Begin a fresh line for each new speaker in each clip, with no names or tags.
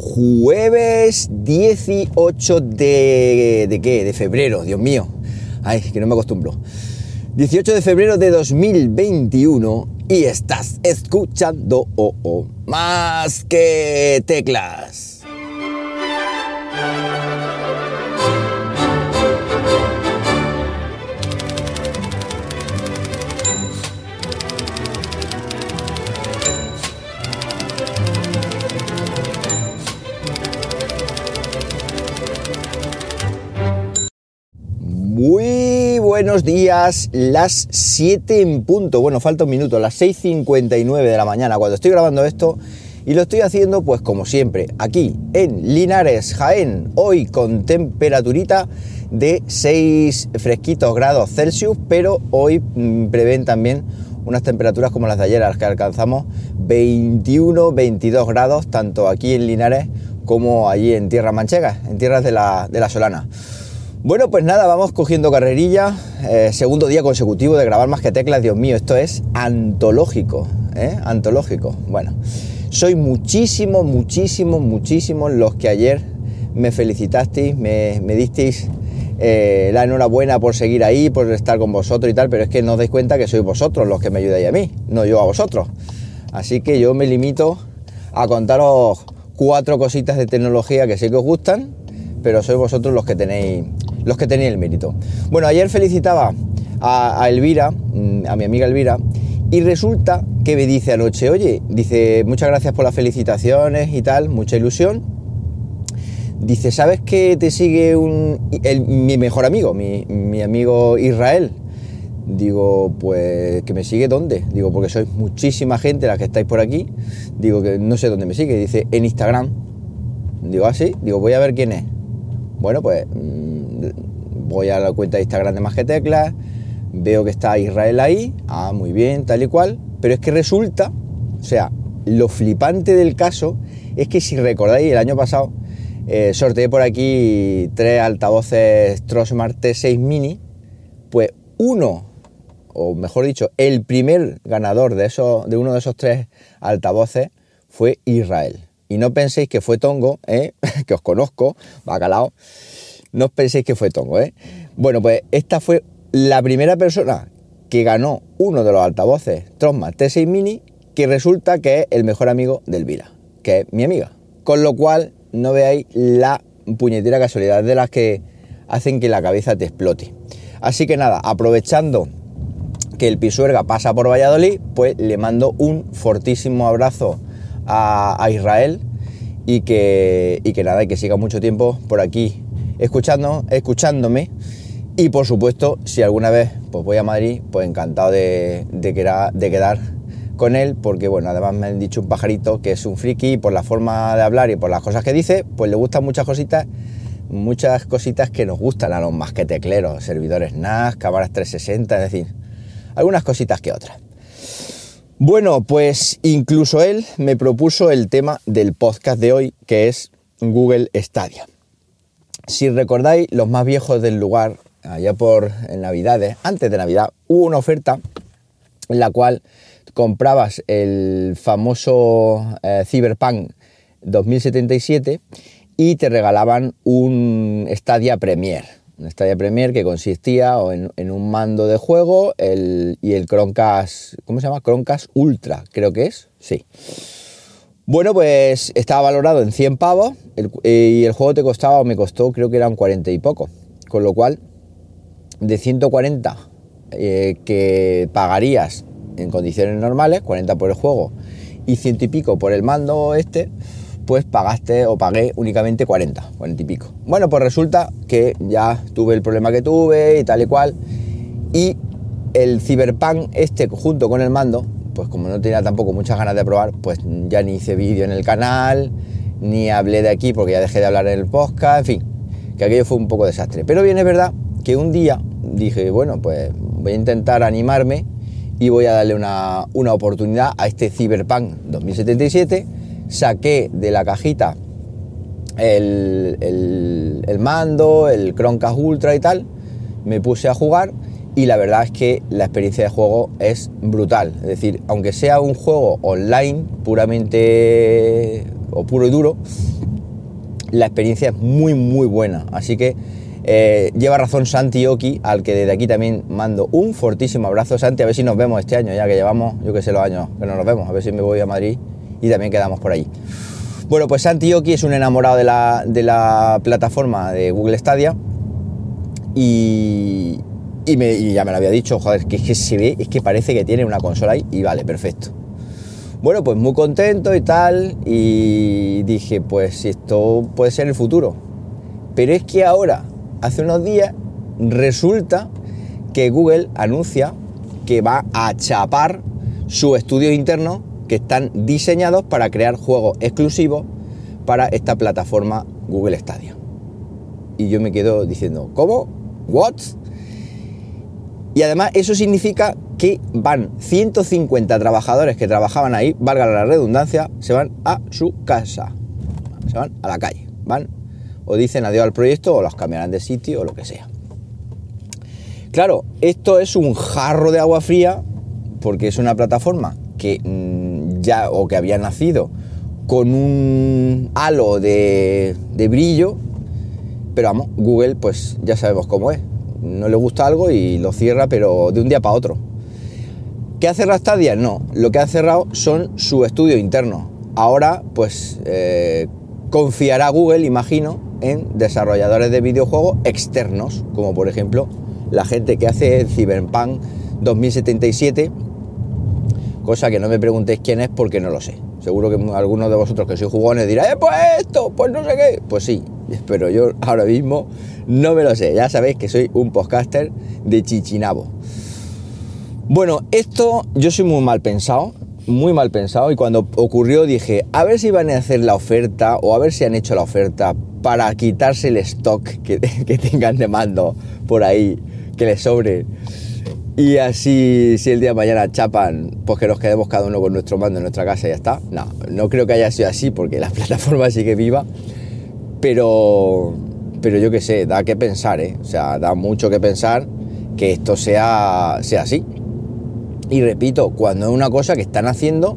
jueves 18 de... ¿De qué? De febrero, Dios mío. Ay, que no me acostumbro. 18 de febrero de 2021 y estás escuchando oh, más que teclas. Buenos días, las 7 en punto, bueno, falta un minuto, las 6.59 de la mañana cuando estoy grabando esto y lo estoy haciendo pues como siempre, aquí en Linares, Jaén, hoy con temperaturita de 6 fresquitos grados Celsius, pero hoy mm, prevén también unas temperaturas como las de ayer, las que alcanzamos 21, 22 grados, tanto aquí en Linares como allí en Tierra Manchega, en tierras de la, de la Solana. Bueno, pues nada, vamos cogiendo carrerilla. Eh, segundo día consecutivo de grabar más que teclas. Dios mío, esto es antológico, ¿eh? Antológico. Bueno, soy muchísimo, muchísimo, muchísimo los que ayer me felicitasteis, me, disteis eh, la enhorabuena por seguir ahí, por estar con vosotros y tal, pero es que no os dais cuenta que sois vosotros los que me ayudáis a mí, no yo a vosotros. Así que yo me limito a contaros cuatro cositas de tecnología que sé que os gustan, pero sois vosotros los que tenéis los que tenían el mérito. Bueno, ayer felicitaba a, Elvira, mm, a mi amiga Elvira, y resulta que me dice anoche, oye, dice, muchas gracias por las felicitaciones y tal, mucha ilusión. Dice, ¿sabes que te sigue un, mi mejor amigo, mi, mi, amigo Israel? Digo, pues que me sigue dónde? Digo, porque sois muchísima gente la que estáis por aquí. Digo que no sé dónde me sigue. Dice, en Instagram. Digo, ah, sí. Digo, voy a ver quién es. Bueno, pues mm, voy a la cuenta de Instagram de Más que veo que está Israel ahí, ah, muy bien, tal y cual, pero es que resulta, o sea, lo flipante del caso es que si recordáis, el año pasado eh, sorteé por aquí tres altavoces Trosmart T6 Mini, pues uno, o mejor dicho, el primer ganador de, eso, de uno de esos tres altavoces fue Israel. Y no penséis que fue Tongo, ¿eh? que os conozco, bacalao. No os penséis que fue Tongo, ¿eh? Bueno, pues esta fue la primera persona que ganó uno de los altavoces Trosma T6 Mini, que resulta que es el mejor amigo del Vila, que es mi amiga. Con lo cual, no veáis la puñetera casualidad de las que hacen que la cabeza te explote. Así que nada, aprovechando que el Pisuerga pasa por Valladolid, pues le mando un fortísimo abrazo a, Israel y que, y que nada, y que siga mucho tiempo por aquí escuchándome. Y por supuesto, si alguna vez pues voy a Madrid, pues encantado de, de, quedar con él, porque bueno, además me han dicho un pajarito que es un friki por la forma de hablar y por las cosas que dice, pues le gustan muchas cositas, muchas cositas que nos gustan a los más que tecleros, servidores NAS, cámaras 360, es decir, algunas cositas que otras. Bueno, pues incluso él me propuso el tema del podcast de hoy, que es Google Stadia. Si recordáis, los más viejos del lugar, allá por Navidades, antes de Navidad, hubo una oferta en la cual comprabas el famoso eh, Cyberpunk 2077 y te regalaban un Stadia Premier. Un Stadia Premier que consistía en, un mando de juego y el Chromecast, ¿cómo se llama? Chromecast Ultra, creo que es, sí. Bueno, pues estaba valorado en 100 pavos eh, y el juego te costaba, o me costó, creo que eran 40 y poco. Con lo cual, de 140 eh, que pagarías en condiciones normales, 40 por el juego y 100 y pico por el mando este, pues pagaste o pagué únicamente 40, 40 y pico. Bueno, pues resulta que ya tuve el problema que tuve y tal y cual. Y el Cyberpunk este junto con el mando pues como no tenía tampoco muchas ganas de probar, pues ya ni hice vídeo en el canal, ni hablé de aquí porque ya dejé de hablar en el podcast, en fin, que aquello fue un poco desastre. Pero bien es verdad que un día dije, bueno, pues voy a intentar animarme y voy a darle una, oportunidad a este Cyberpunk 2077. Saqué de la cajita el, el, el mando, el Chromecast Ultra y tal, me puse a jugar y la verdad es que la experiencia de juego es brutal. Es decir, aunque sea un juego online puramente o puro y duro, la experiencia es muy, muy buena. Así que eh, lleva razón Santi Oki, al que desde aquí también mando un fortísimo abrazo. Santi, a ver si nos vemos este año, ya que llevamos, yo que sé, los años que no nos vemos. A ver si me voy a Madrid y también quedamos por ahí. Bueno, pues Santi Oki es un enamorado de la, de la plataforma de Google Stadia y, y, ya me lo había dicho, joder, que es que se ve, es que parece que tiene una consola ahí y vale, perfecto. Bueno, pues muy contento y tal, y dije, pues esto puede ser el futuro. Pero es que ahora, hace unos días, resulta que Google anuncia que va a chapar su estudio interno que están diseñados para crear juegos exclusivos para esta plataforma Google Stadia. Y yo me quedo diciendo, ¿cómo? ¿What? Y además eso significa que van 150 trabajadores que trabajaban ahí, valga la redundancia, se van a su casa. Se van a la calle. Van o dicen adiós al proyecto o los cambiarán de sitio o lo que sea. Claro, esto es un jarro de agua fría porque es una plataforma que mm, ya o que había nacido con un halo de, de brillo, pero vamos, Google pues ya sabemos cómo es no le gusta algo y lo cierra, pero de un día para otro. ¿Qué ha cerrado Stadia? No, lo que ha cerrado son su estudio interno. Ahora, pues, eh, confiará Google, imagino, en desarrolladores de videojuegos externos, como por ejemplo la gente que hace Cyberpunk 2077, cosa que no me preguntéis quién es porque no lo sé. Seguro que algunos de vosotros que sois jugones dirá, ¡eh, pues esto! Pues no sé qué. Pues sí, pero yo ahora mismo no me lo sé. Ya sabéis que soy un podcaster de Chichinabo. Bueno, esto yo soy muy mal pensado, muy mal pensado y cuando ocurrió dije, a ver si van a hacer la oferta o a ver si han hecho la oferta para quitarse el stock que, que tengan de mando por ahí, que les sobre. Y así, si el día de mañana chapan, pues que nos quedemos cada uno con nuestro mando en nuestra casa y ya está. No, no creo que haya sido así porque la plataforma sigue viva. Pero, pero yo qué sé, da que pensar, ¿eh? O sea, da mucho que pensar que esto sea, sea así. Y repito, cuando es una cosa que están haciendo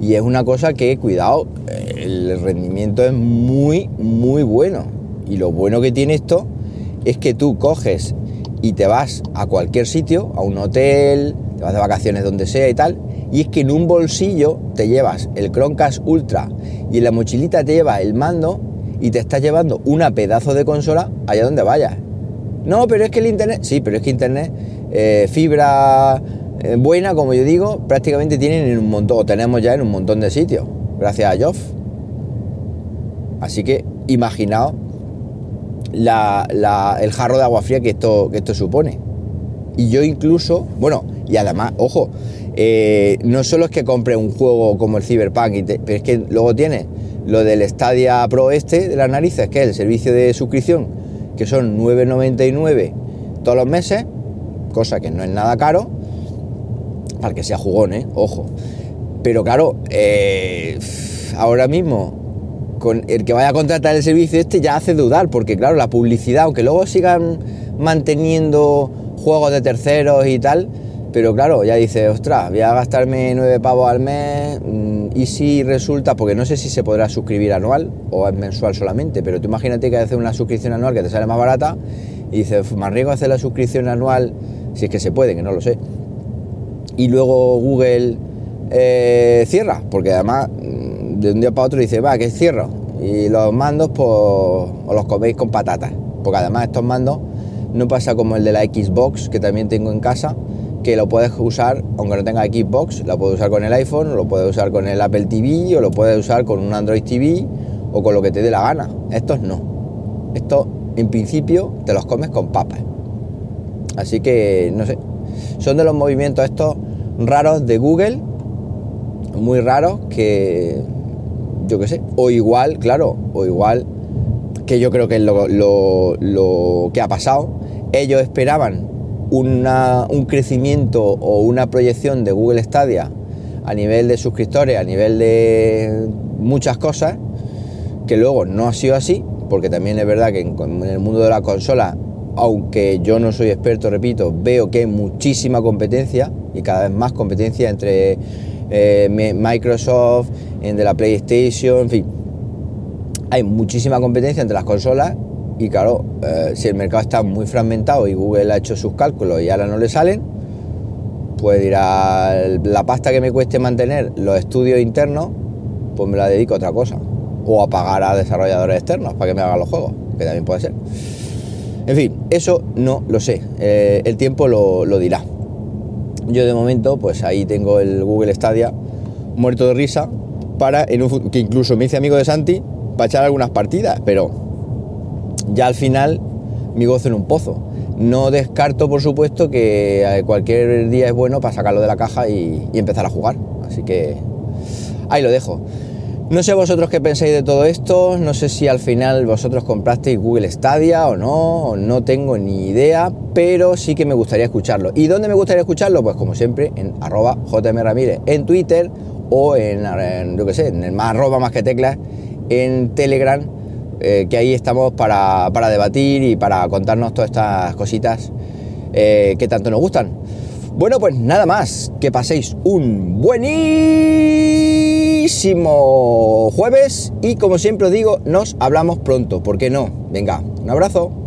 y es una cosa que, cuidado, el rendimiento es muy, muy bueno. Y lo bueno que tiene esto es que tú coges y te vas a cualquier sitio, a un hotel, te vas de vacaciones donde sea y tal, y es que en un bolsillo te llevas el Chromecast Ultra y en la mochilita te llevas el mando y te estás llevando una pedazo de consola allá donde vayas. No, pero es que el internet, sí, pero es que internet, eh, fibra eh, buena, como yo digo, prácticamente tienen en un montón, o tenemos ya en un montón de sitios, gracias a Joff. Así que imaginaos el jarro de agua fría que esto, que esto supone. Y yo incluso, bueno, y además, ojo, eh, no solo es que compre un juego como el Cyberpunk, pero es que luego tiene lo del Stadia Pro este de las narices, que es el servicio de suscripción, que son 9,99 todos los meses, cosa que no es nada caro, para que sea jugón, ¿eh? ojo. Pero claro, eh, ahora mismo, con el que vaya a contratar el servicio este ya hace dudar, porque claro, la publicidad, aunque luego sigan manteniendo juegos de terceros y tal, pero claro, ya dice, ostras, voy a gastarme 9 pavos al mes mm, y si resulta, porque no sé si se podrá suscribir anual o es mensual solamente, pero tú imagínate que haces una suscripción anual que te sale más barata y dices, más riesgo hacer la suscripción anual, si es que se puede, que no lo sé. Y luego Google eh, cierra, porque además mm, de un día para otro dice, va, que cierro. Y los mandos, pues, os los coméis con patatas, porque además estos mandos no pasa como el de la Xbox, que también tengo en casa, que lo puedes usar, aunque no tenga Xbox, lo puedes usar con el iPhone, lo puedes usar con el Apple TV, o lo puedes usar con un Android TV, o con lo que te dé la gana. Estos no. Estos, en principio, te los comes con papas. Así que, no sé, son de los movimientos estos raros de Google, muy raros, que yo qué sé, o igual, claro, o igual que yo creo que es lo, lo que ha pasado. Ellos esperaban un crecimiento o una proyección de Google Stadia a nivel de suscriptores, a nivel de muchas cosas, que luego no ha sido así, porque también es verdad que en, el mundo de la consola, aunque yo no soy experto, repito, veo que hay muchísima competencia y cada vez más competencia entre eh, Microsoft, entre la PlayStation, en fin. hay muchísima competencia entre las consolas y claro, eh, si el mercado está muy fragmentado y Google ha hecho sus cálculos y ahora no le salen, pues dirá, la pasta que me cueste mantener los estudios internos, pues me la dedico a otra cosa. O a pagar a desarrolladores externos para que me hagan los juegos, que también puede ser. En fin, eso no lo sé. Eh, el tiempo lo, dirá. Yo de momento, pues ahí tengo el Google Stadia muerto de risa para, en un, que incluso me hice amigo de Santi, para echar algunas partidas, pero ya al final mi gozo en un pozo. No descarto, por supuesto, que eh, cualquier día es bueno para sacarlo de la caja y, empezar a jugar. Así que ahí lo dejo. No sé vosotros qué pensáis de todo esto, no sé si al final vosotros comprasteis Google Stadia o no, no tengo ni idea, pero sí que me gustaría escucharlo. ¿Y dónde me gustaría escucharlo? Pues como siempre, en arroba jmramírez en Twitter o en, yo qué sé, en más arroba más que teclas en Telegram eh, que ahí estamos para, debatir y para contarnos todas estas cositas eh, que tanto nos gustan. Bueno, pues nada más, que paséis un buenísimo jueves y como siempre os digo, nos hablamos pronto, ¿por qué no? Venga, un abrazo.